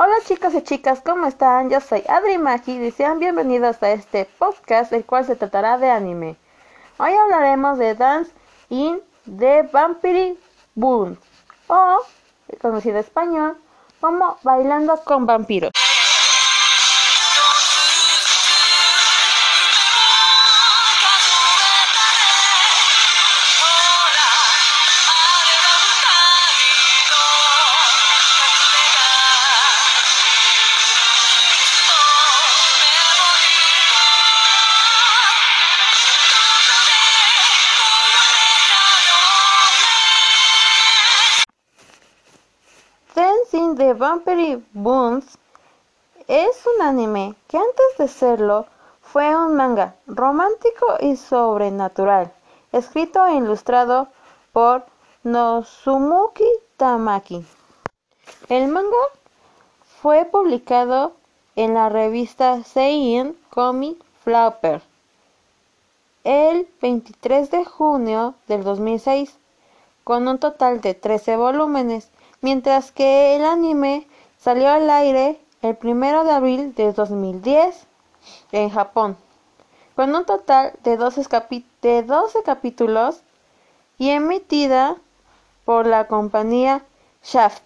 Hola chicos y chicas, ¿cómo están? Yo soy Adri Magi y sean bienvenidos a este podcast, el cual se tratará de anime. Hoy hablaremos de Dance in the Vampire Boom, o conocido en español como Bailando con Vampiros. Vampire Boons es un anime que antes de serlo fue un manga romántico y sobrenatural, escrito e ilustrado por Nozumuki Tamaki. El manga fue publicado en la revista Seinen Comic Flapper el 23 de junio del 2006, con un total de 13 volúmenes mientras que el anime salió al aire el 1 de abril de 2010 en Japón, con un total de 12, de 12 capítulos y emitida por la compañía Shaft.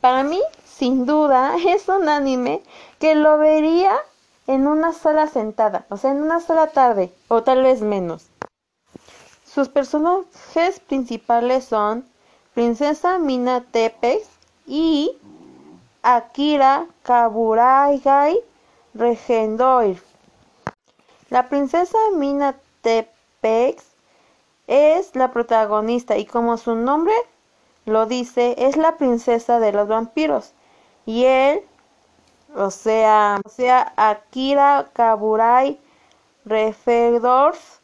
Para mí, sin duda, es un anime que lo vería en una sola sentada, o sea, en una sola tarde, o tal vez menos. Sus personajes principales son Princesa Mina Tepex y Akira Kaburaigai Regendoir. La princesa Mina Tepex es la protagonista y como su nombre lo dice, es la princesa de los vampiros. Y él, o sea, o sea Akira Kaburai Refedorf,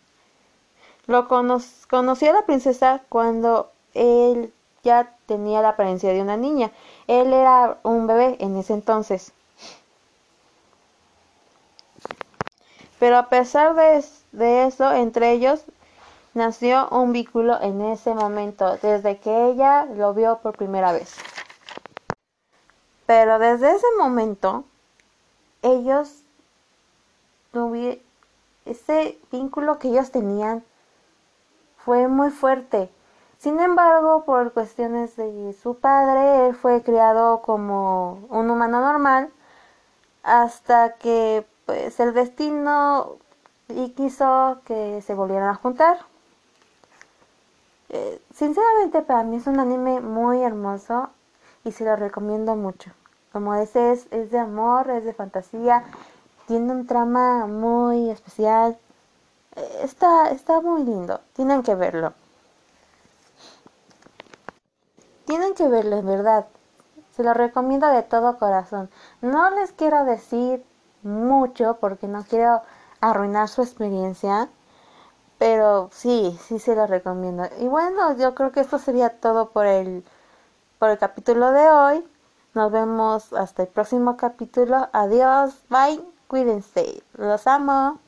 lo conoció a la princesa cuando él ya tenía la apariencia de una niña. Él era un bebé en ese entonces. Pero a pesar de, eso, entre ellos nació un vínculo en ese momento, desde que ella lo vio por primera vez. Pero desde ese momento, ellos tuvieron ese vínculo que ellos tenían fue muy fuerte sin embargo, por cuestiones de su padre, él fue criado como un humano normal hasta que pues el destino y quiso que se volvieran a juntar. Eh, sinceramente para mí es un anime muy hermoso y se lo recomiendo mucho. Como ese es, es de amor, es de fantasía, tiene un trama muy especial. Eh, está, está muy lindo, tienen que verlo. Tienen que verlo, en verdad. Se lo recomiendo de todo corazón. No les quiero decir mucho porque no quiero arruinar su experiencia. Pero sí, sí se lo recomiendo. Y bueno, yo creo que esto sería todo por el, por el capítulo de hoy. Nos vemos hasta el próximo capítulo. Adiós, bye, cuídense. Los amo.